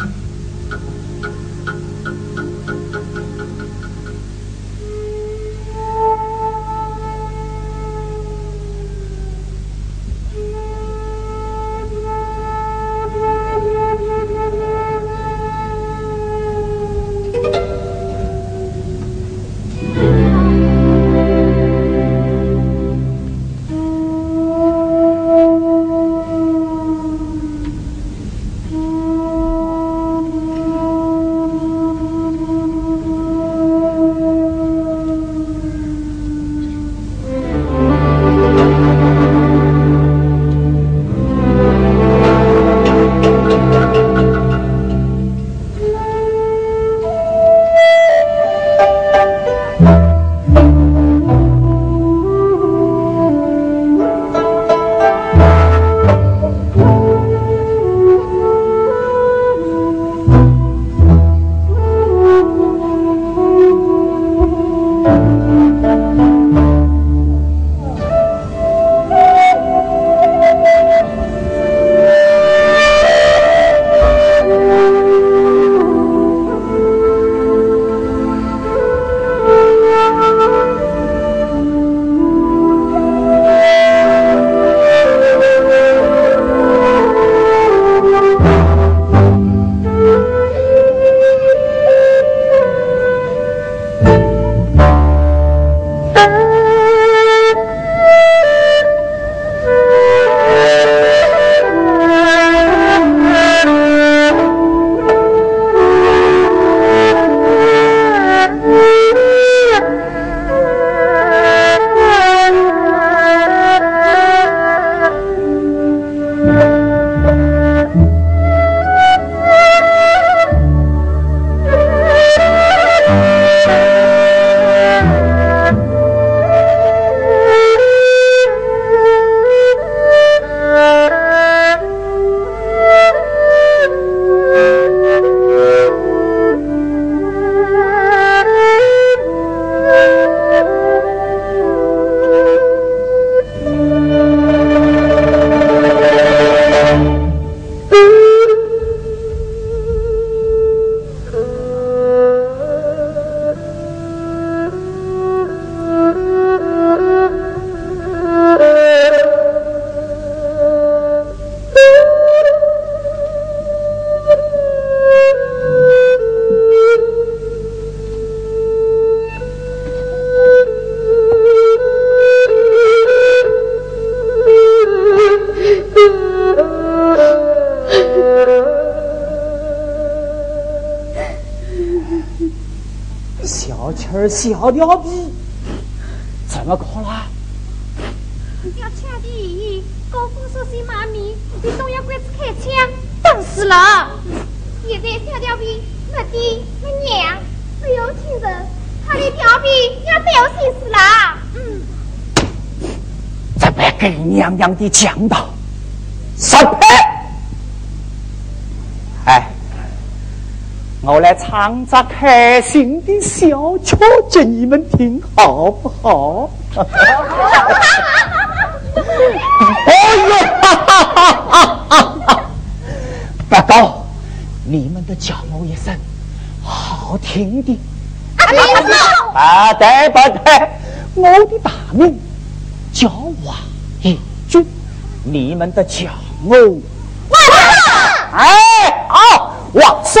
Thank you. 小吊逼，怎么搞啦？要抢的高峰说是妈咪，你总要鬼子开枪，等死了。现在小调皮没爹没娘，没有亲人，他的吊逼要丢心死了。嗯，这不给娘娘的讲道，杀패 我来唱着开心的小曲，给你们听，好不好？哎呦，哈哈哈哈哈！不过你们都叫我一声好听的。啊，对不对？我的大名叫王一军，你们都叫我王哎，好，王叔。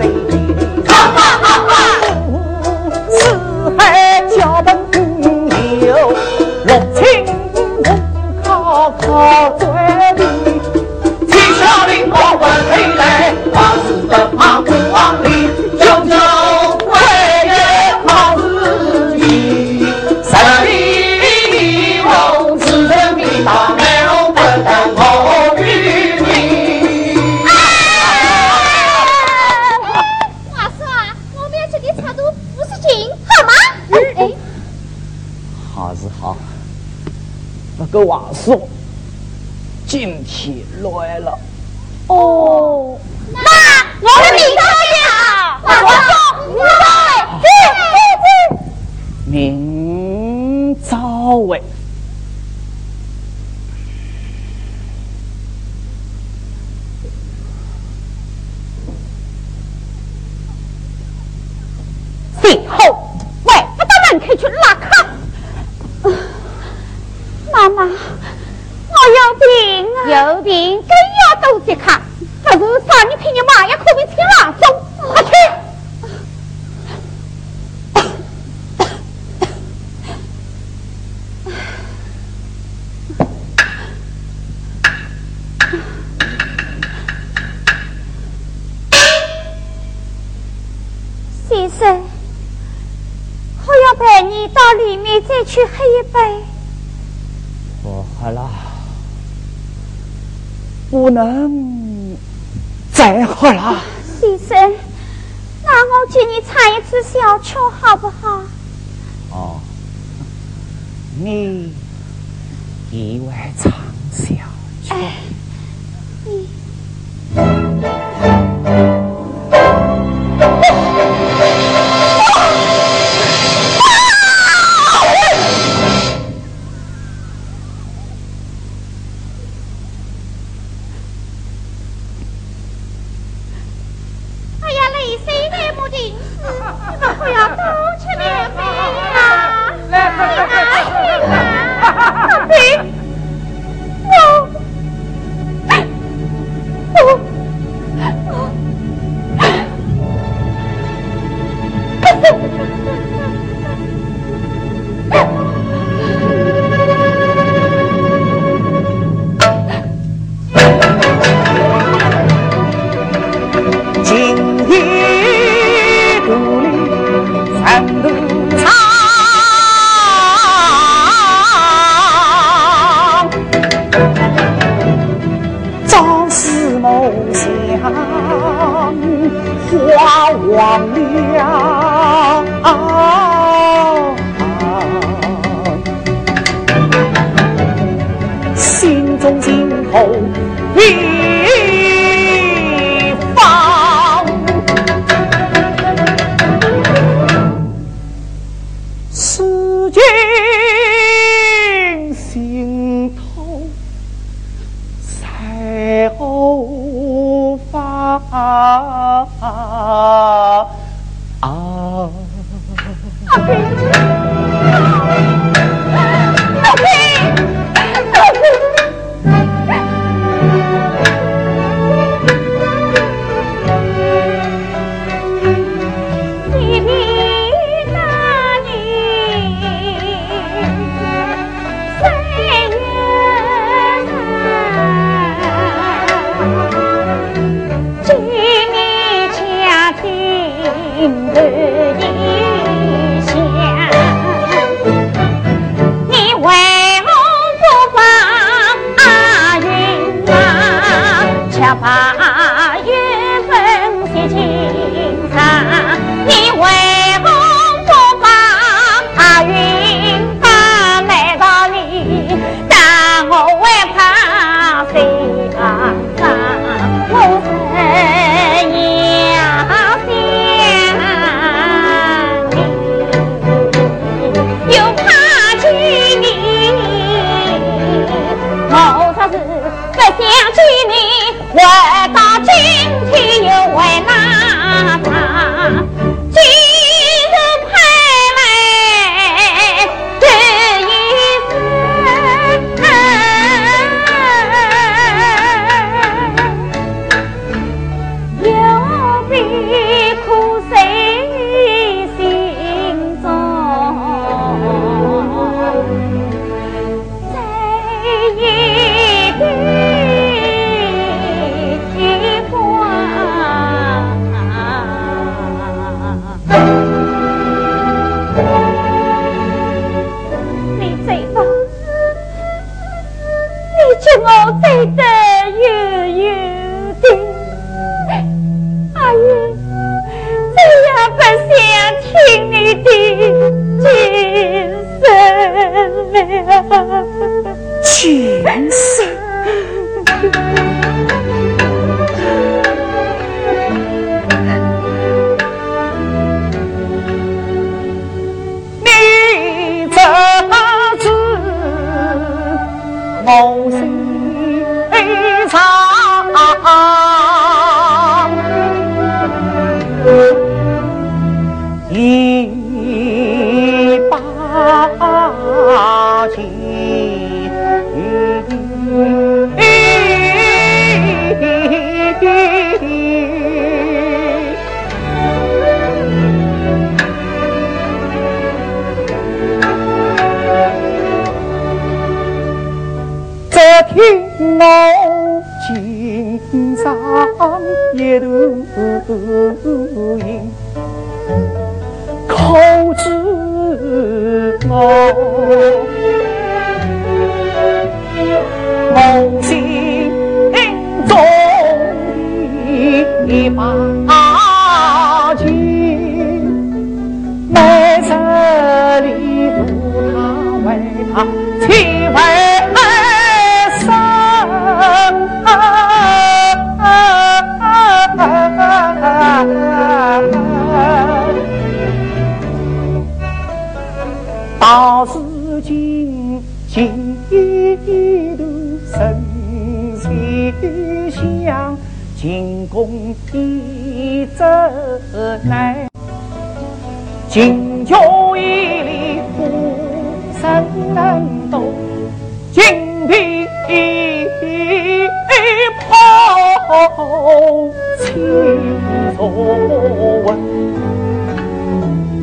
今天来了。哦，那我们明早见。我说，明早见，明早喂。最后，喂，我到门口去拉卡。妈妈，我有病啊！有病，更要多些看。不是啥，你陪你妈也可别请郎中，快去。先生，我要陪你到里面再去喝一杯。不喝了，不能再喝了。先生，那我请你唱一次小曲好不好？哦，你意外唱小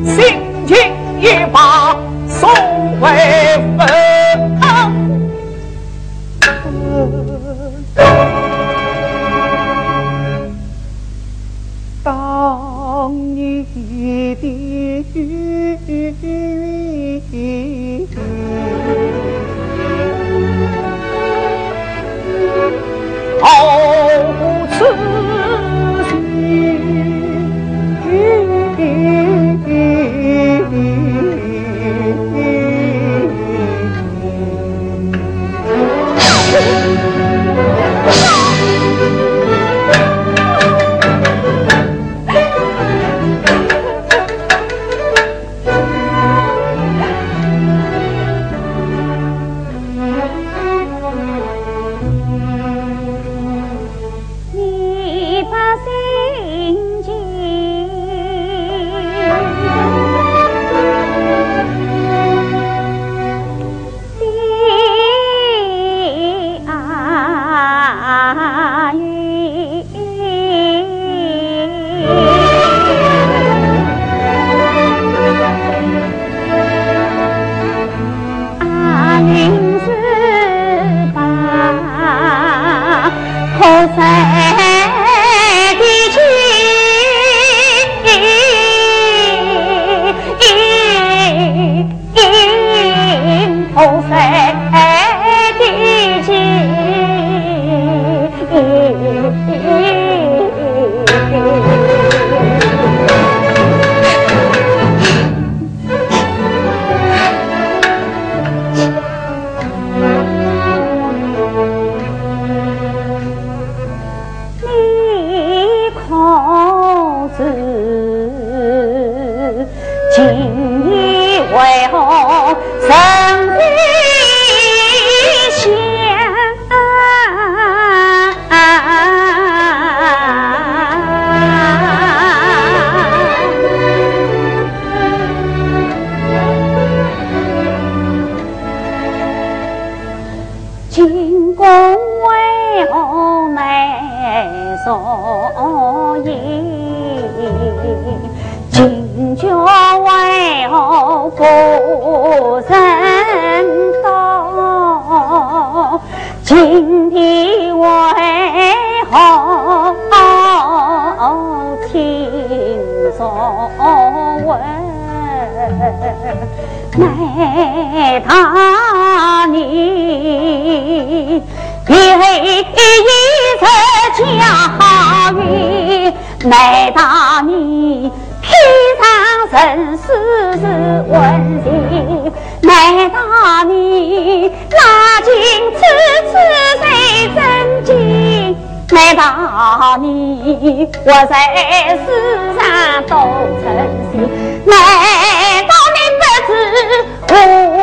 心情一把。送回难道你披上人世是温情难道你拉近此次谁真情难道你活在世上都称心难道你不知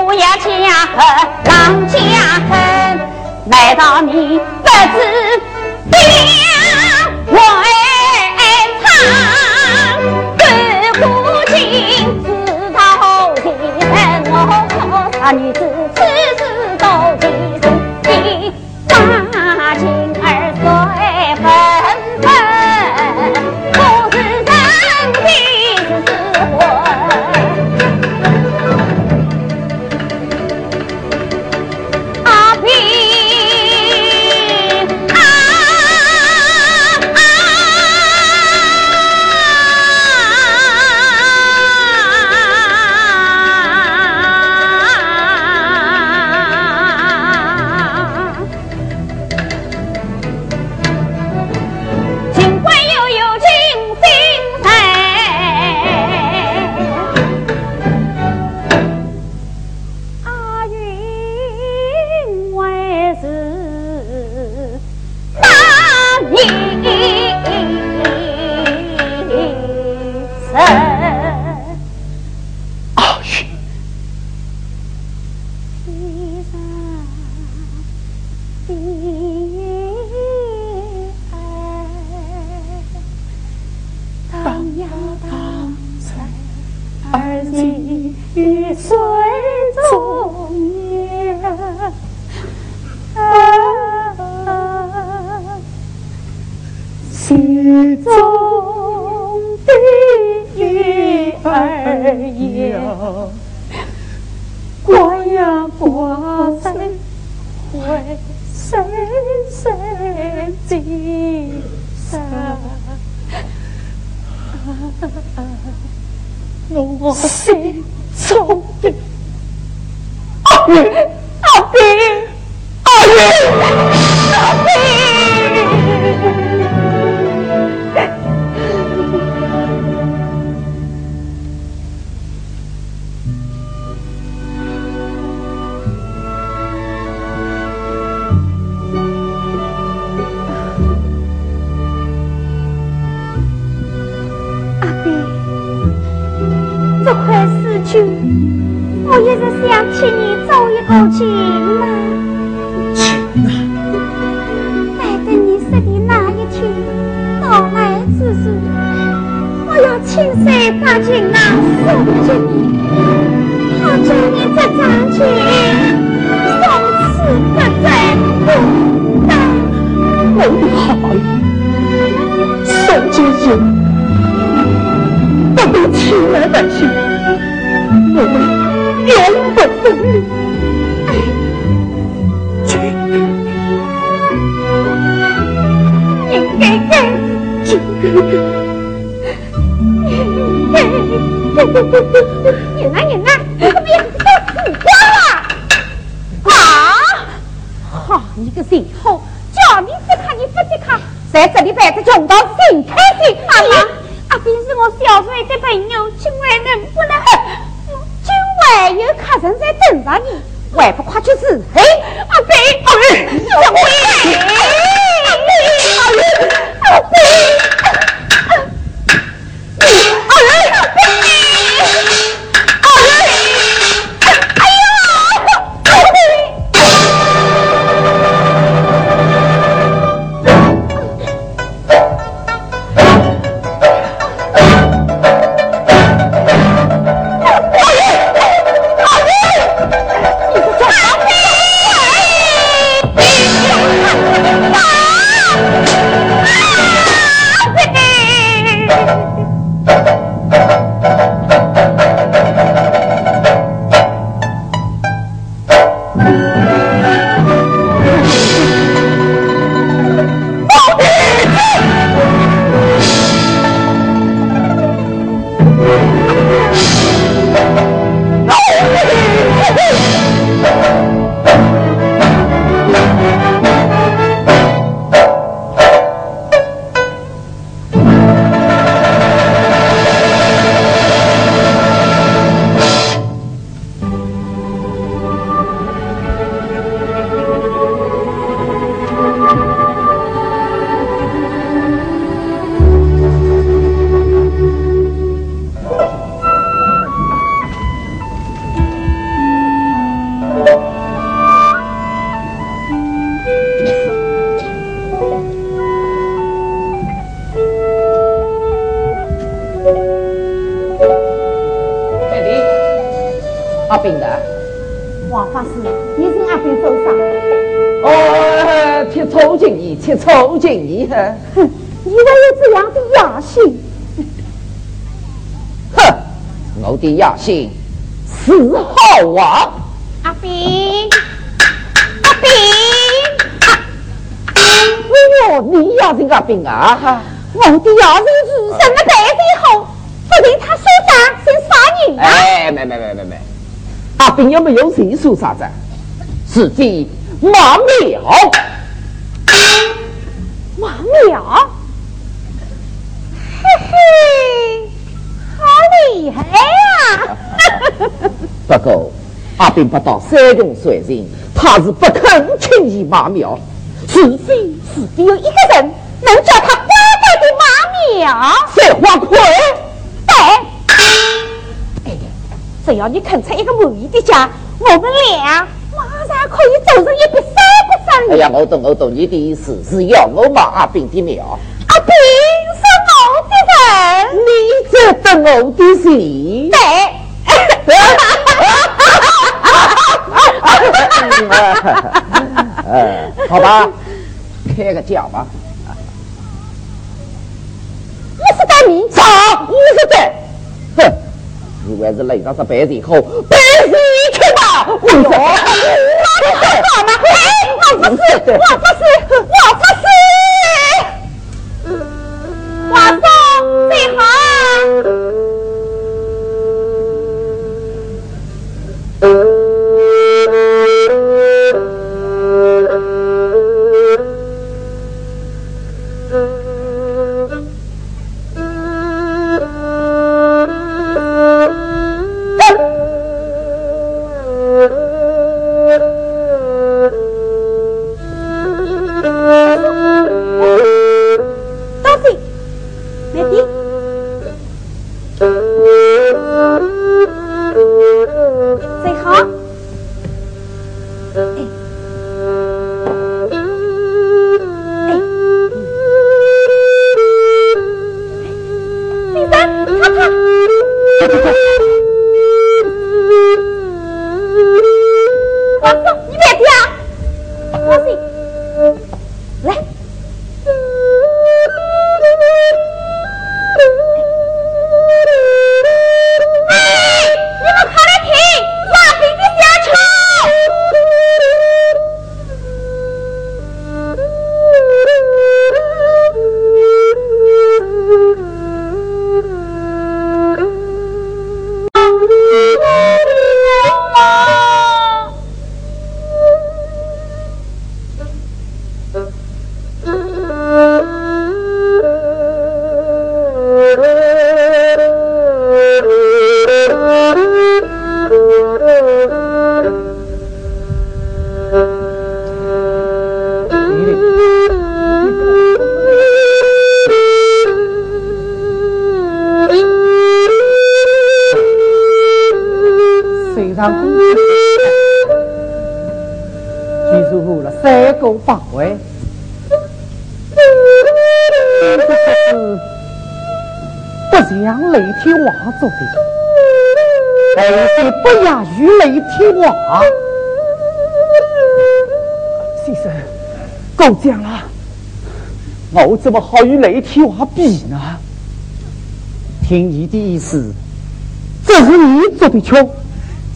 我也家恨郎家恨难道你不知我心叔是阿炳受伤？哦，贴抽筋衣，贴抽筋衣，哼，你还有这样的雅兴？哼，我的雅兴是好啊！阿炳，阿炳，哎呦，你也是阿兵啊！我的野心是生了孩子以后，不定他受伤，先杀人啊！哎，没没没没没，阿炳有没有谁说啥子？是的，马苗，马苗，嘿嘿，好厉害呀！不过阿炳不到山东水人，他是不肯轻易马苗，除非是只有一个人能叫他乖乖的马苗。废话快！对，哎，只要你肯出一个满意的价，我们俩可以走成一笔三不三哎呀，我懂我懂，你的意思是要我马阿炳的苗，阿炳是我的人，你值得我的心。对。呃，好吧，开个价吧。五十袋米，啥？五十袋？哼，如果是擂上是白日后，白日去吧。五十袋，好吗？哎，我不是，我不是，我不是。华总，最好。做的，但是不亚于雷天王。先生，够讲了，我怎么好与雷天王比呢？听你的意思，这是你做的巧，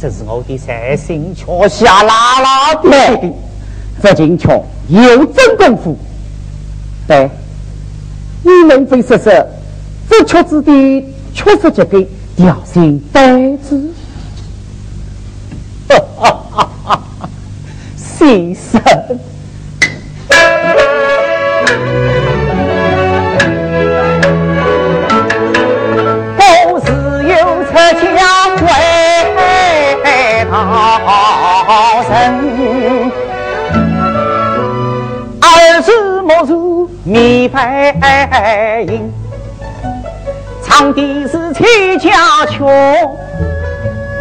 这是我的三星桥下拉拉的。这金桥有真功夫，对，你能非说说，这桥子的。确实这个调性呆子，哈哈哈哈哈！先生，的是崔家桥，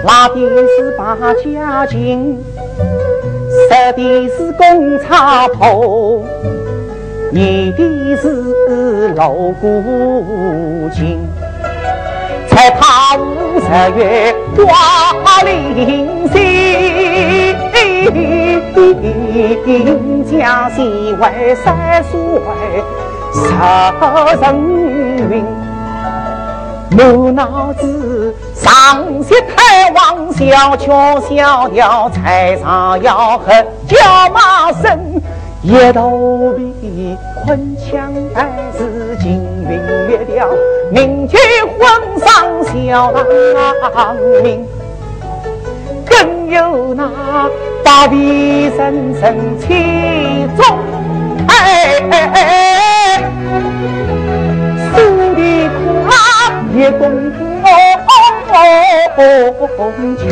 拉的是八家劲，射的是公差炮，念的是锣鼓经，唱在他五十月花林西，江西为三岁十人云。满脑子上西太王小桥小调，菜上吆喝叫马声，一头皮昆腔带是金韵乐调，名曲混上小郎名，更有那大皮声声气中哎哎哎，苏的苦也共情，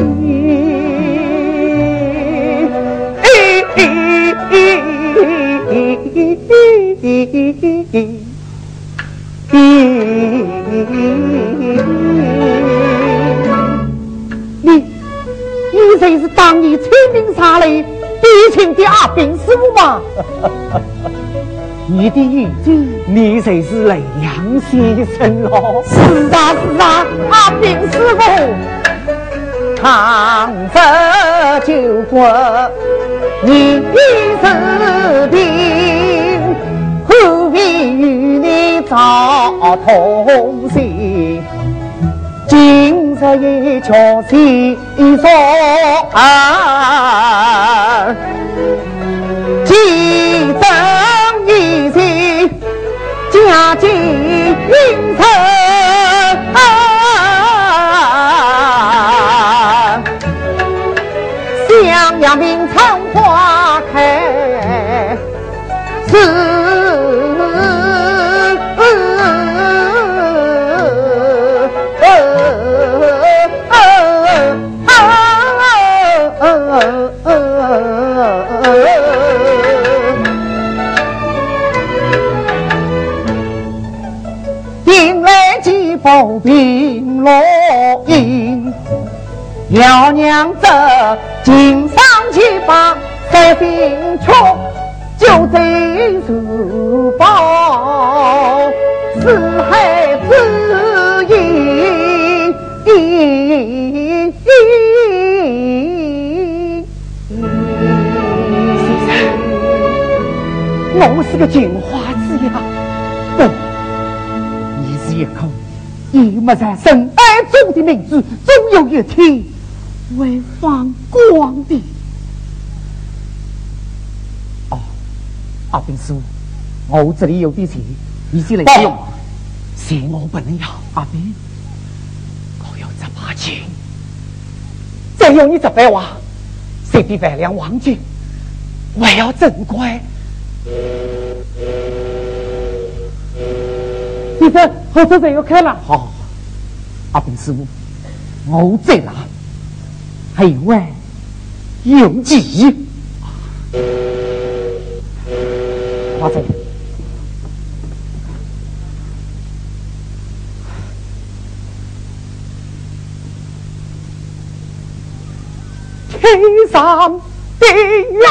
你你谁是当年清明杀雷逼亲的阿兵师傅吗？你的眼睛，你才是雷阳先生喽！是啊是啊，阿炳师傅，唐泽救国，你是定，何必与你早同行？今日一桥心说啊，记得。一心家境贫困，襄阳名城花开是。把三兵出，就在如宝四海之音。我是个金花子呀，不，你是一个。你没在深爱中的名字，总有一天会放光的。阿兵叔，我这里有啲钱，你先来用。是我不能要，阿兵，我有这把钱。再用你这百万，十比万两黄金，我要珍贵。你这火车站要开了，好，阿炳师傅，我在哪？还有哎，有几？花子，天上的月呀，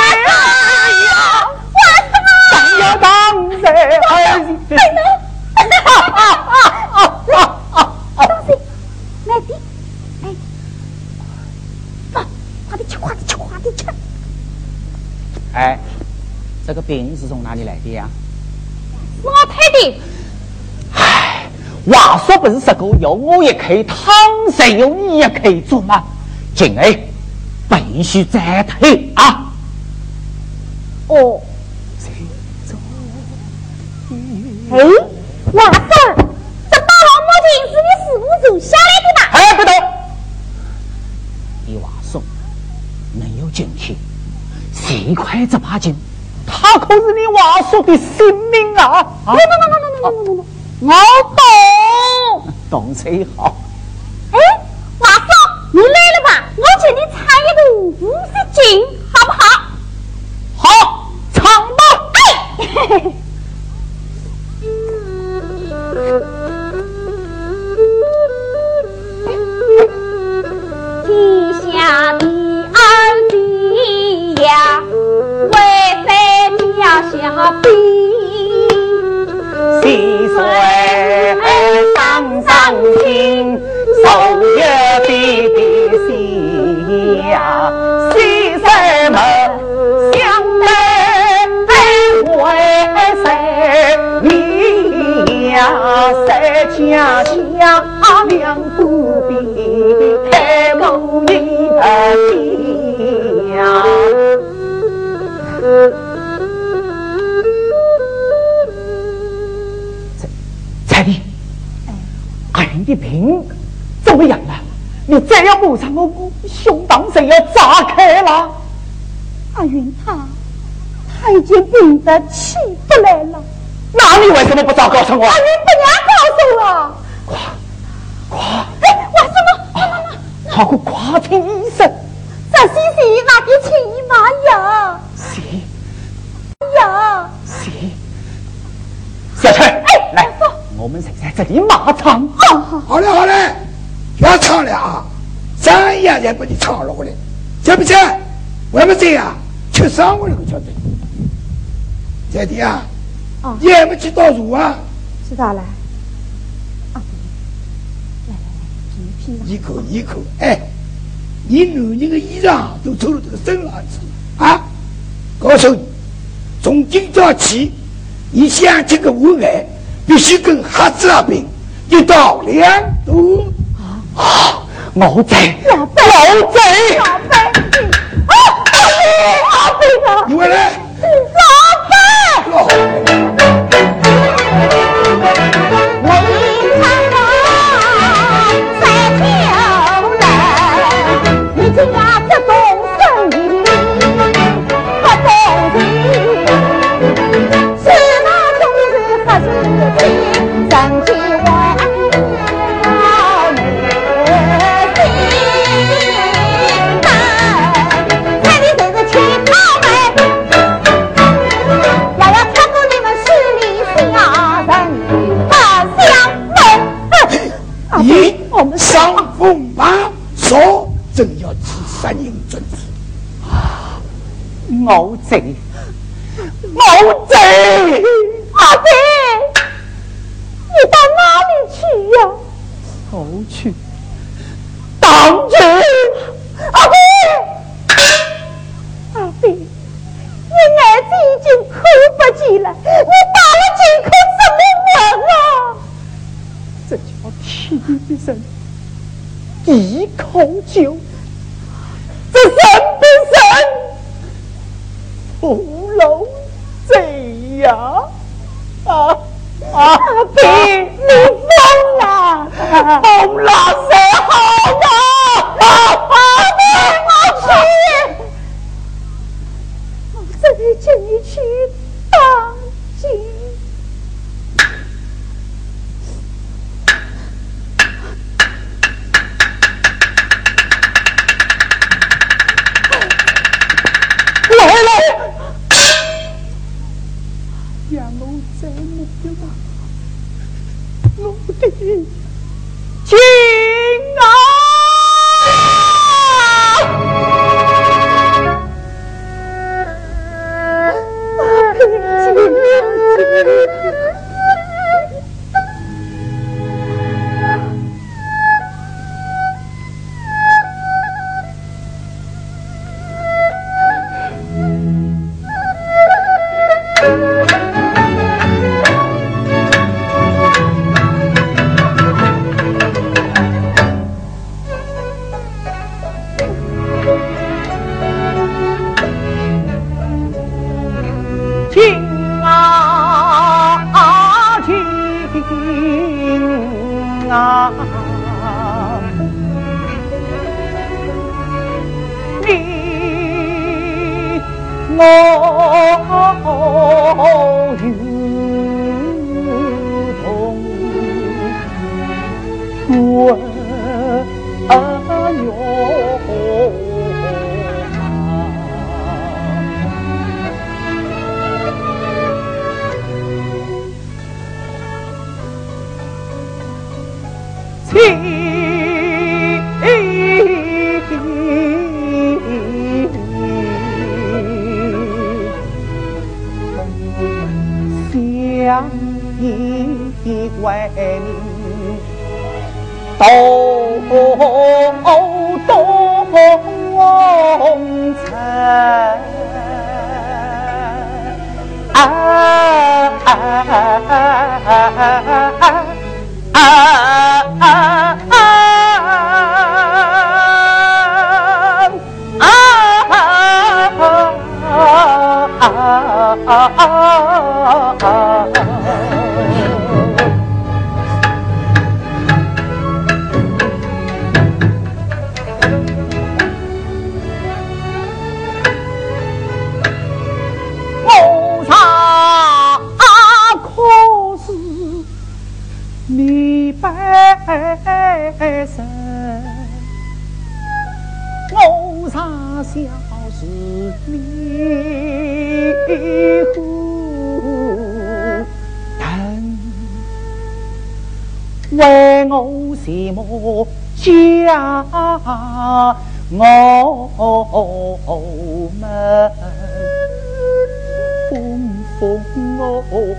当呀当在儿这个饼是从哪里来的呀？老太的。唉，话说不是十个有我一口汤，才有你一口做吗？今儿必须再退啊！哦。可是你瓦松的性命啊！啊！不不不不不不不我懂。懂最好。的病怎么样了？你再要不上，我胸膛谁要炸开了？阿云他他已经病得起不来了。那你为什么不早告诉我？阿云不娘告诉我。夸夸！哎，为什么？好过夸请医生。这西西那边请姨妈呀？西呀？西小陈，哎，来，我们在这里马唱。好好好嘞，好嘞，要唱了啊！三样也把你唱了过来，行不行？我们这样吃上我那个晓得。姐弟啊！你还没去倒数啊？知道了。来来来，一口一口，哎，你男人的衣裳都抽了这个身上去啊！告诉你，从今朝起，你想这个我爱，必须跟黑子那边一道两断。啊，我在，老伯，我在，老贼，啊，阿飞，阿飞啊！你回来，老伯，老。上我在，我在，阿姐，你到哪里去呀？我去为我什么家我们风风雨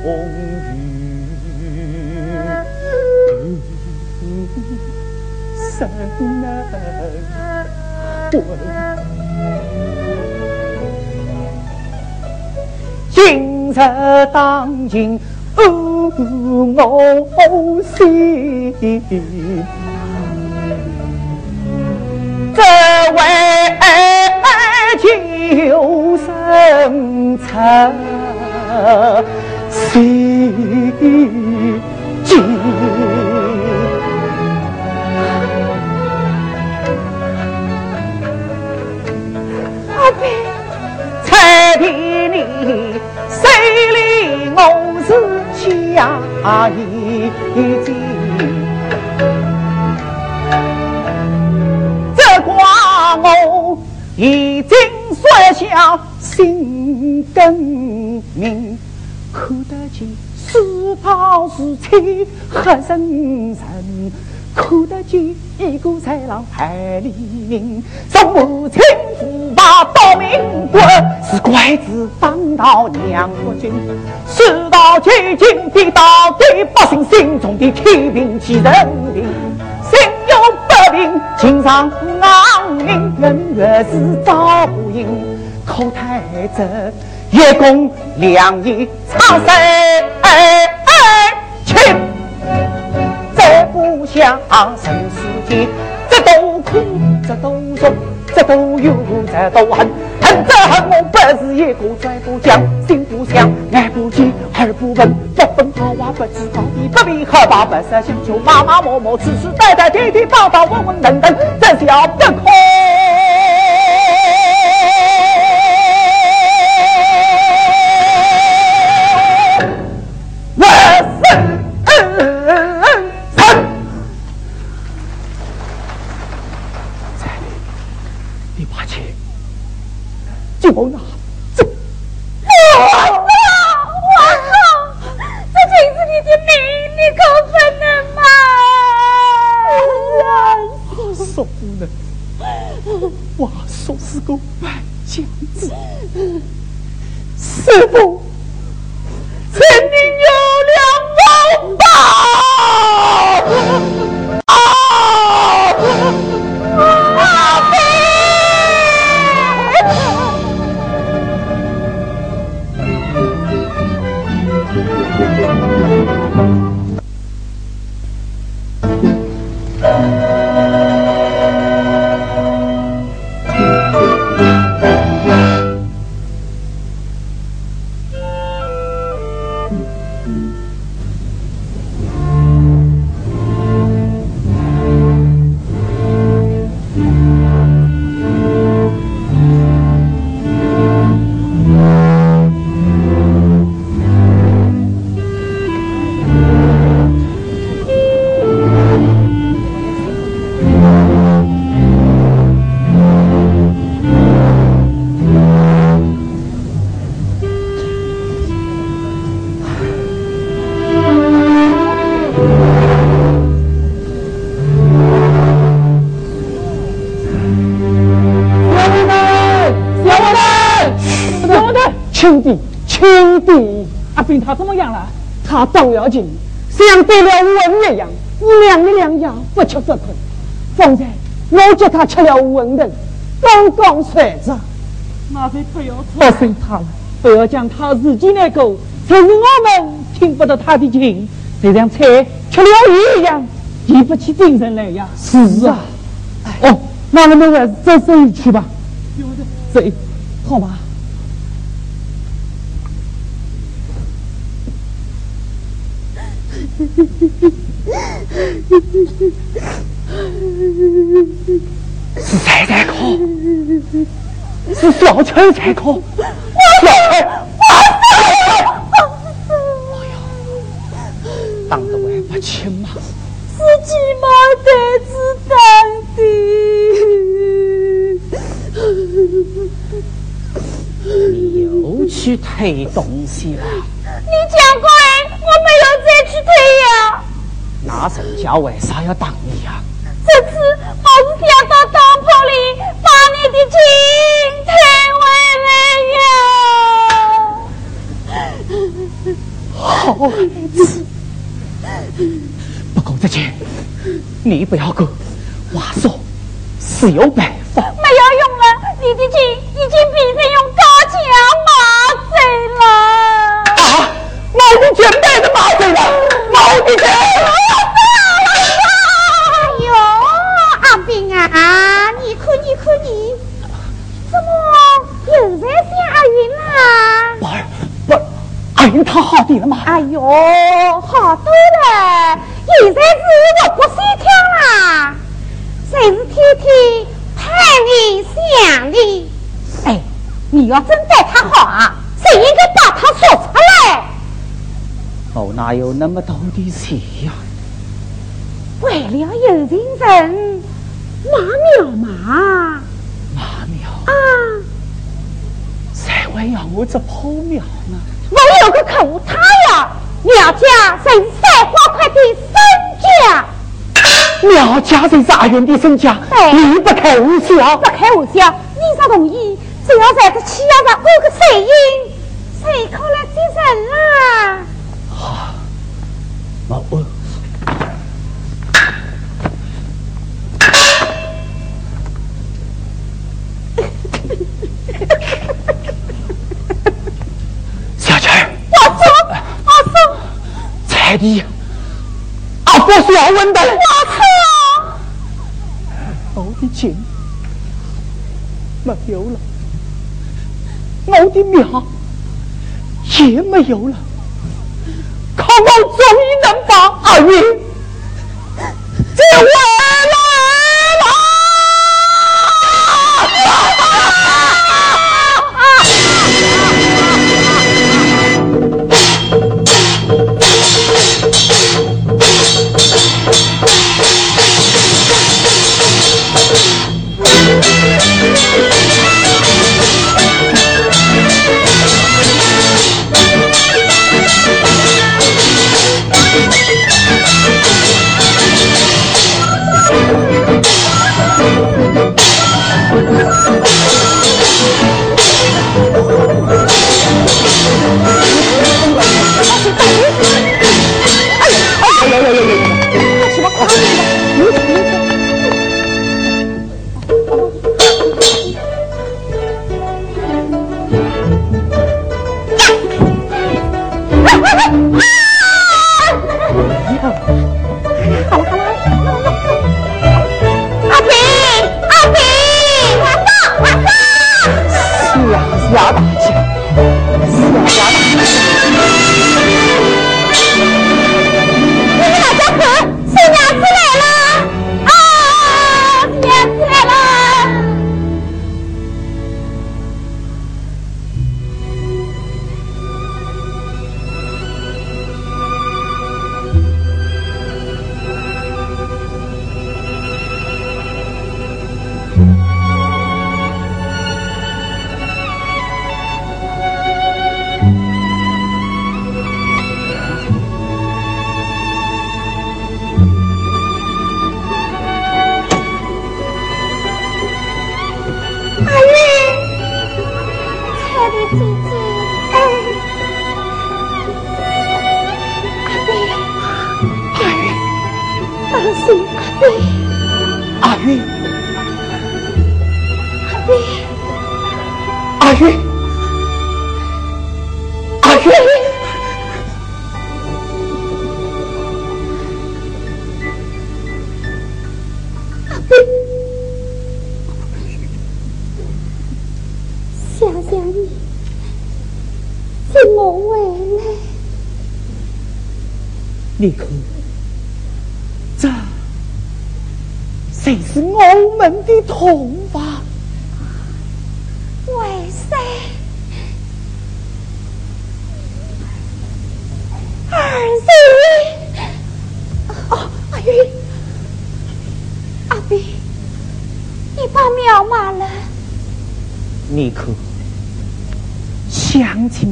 雨生能为今日当今。我心，这位救生成心谁理我是？家已经，这瓜我已经说下心更明，看得见是跑是亲何人人。看得见一个豺狼害黎民，从母亲驸马到民国，是拐子当到娘国军，世道接近的到底百姓心中的天平气人平，心有不平，情上昂名，人越是遭不应，口太真，一公两义，长生。想人世间，这多苦，这多痛，这多忧，这多恨。恨这恨我不是一个嘴不讲，心不想，眼不见，耳不闻，不分好坏，不知高低，不必害怕，不设想求，妈妈默默，世世代代，天天报道，问问等等，这叫不可。我他怎么样了？他动了情，像得了瘟一样。你两的两样不吃不困。方才我叫他吃了瘟人，刚刚睡着。那就不要操心他了，不要将他自己那个，就是我们听不到他的情，就像菜吃了鱼一样，提不起精神来呀。是啊，哦，那我们还是走生意去吧。走，好吧。是小秋菜烤，小秋。哎呀，当得还不亲嘛！自己嘛得知当的。你又去推东西了？你讲过，我没有再去推呀。那人家为啥要打你呀？这次我是想到当铺里把你的钱退回来呀。好孩子，不过这钱你不要够，我说是有办法。没有用了，你的钱已经被人用高价买走了。啊！我的钱被人买走了，我的钱！啊！你看，你看，你怎么又在想阿云啦？宝儿，宝儿，阿云她好点了吗？哎呦，好多了！现在是活泼心跳啦，谁是天天盼你想你？哎，你要真待他好啊，谁应该把他说出来？我哪有那么多的钱呀？为了有情人。马苗嘛，马苗啊，谁会要我这破苗有个客户，他呀，苗家是三花快的身家。苗家的身家，你不开玩笑，不开玩笑，你咋同意？只要在这七幺上过个水印，谁可来接人啦？彩礼，阿伯是要问的。我操，我的钱没有了，我的命也没有了，可我终于能把阿云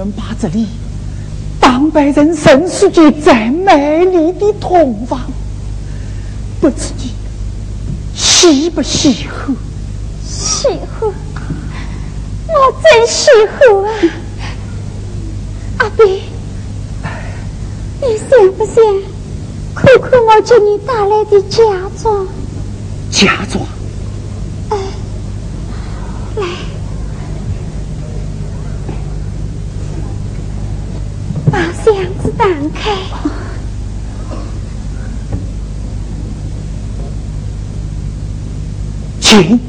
们把这里当拜人神书界最美丽的同房，不知你喜不喜欢？喜欢，我真喜欢啊！阿斌，你想不想看看我给你带来的嫁妆？嫁妆？哎，来。把箱子打开，请。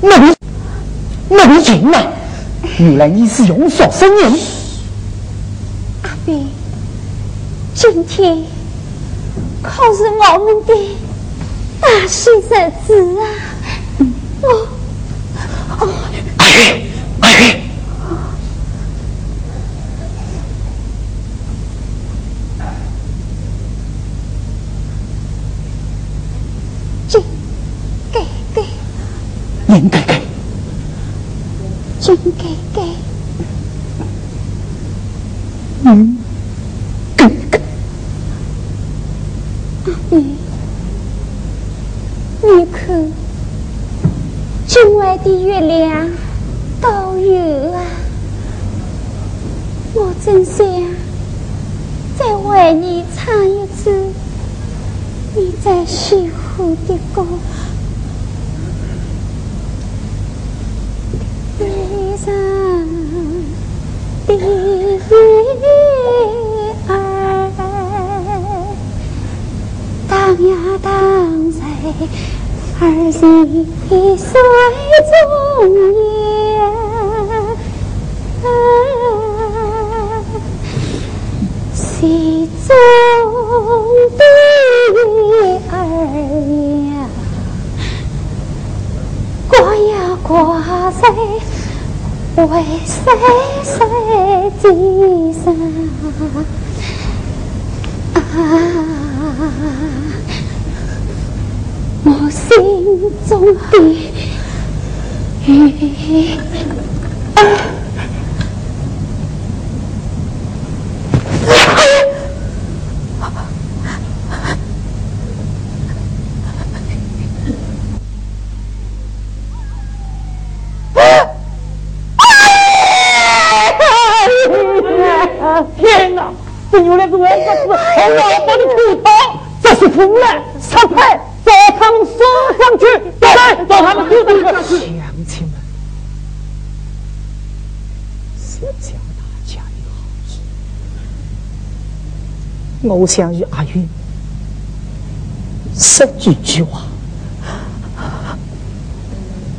那你，那你进来。原来你是用所生人。阿伯，今天可是我们的大喜日子啊！我，哦，阿飞，阿飞。金给给，金给给，嗯，给给。阿弟，你看，今晚的月亮都有啊！我真想再为你唱一次你最喜欢的歌。上的月儿，荡呀荡在儿心水中央，心中的月儿呀，挂呀挂在。为谁谁寄生？啊，我心中的雨啊我想与阿云说几句话。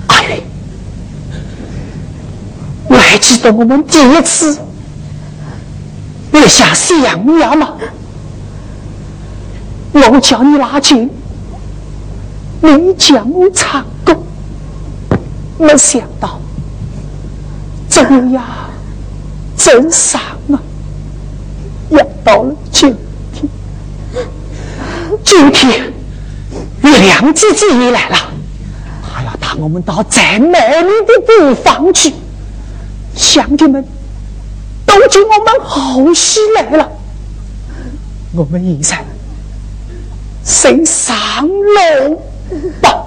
阿云，我还记得我们第一次。月下相庙吗？我叫你拉琴，你叫我唱歌，没想到这样真伤啊！要到了今，今天月亮姐姐也来了，她要带我们到最美丽的地方去，乡亲们。如今我们好戏来了，我们现在先上楼吧。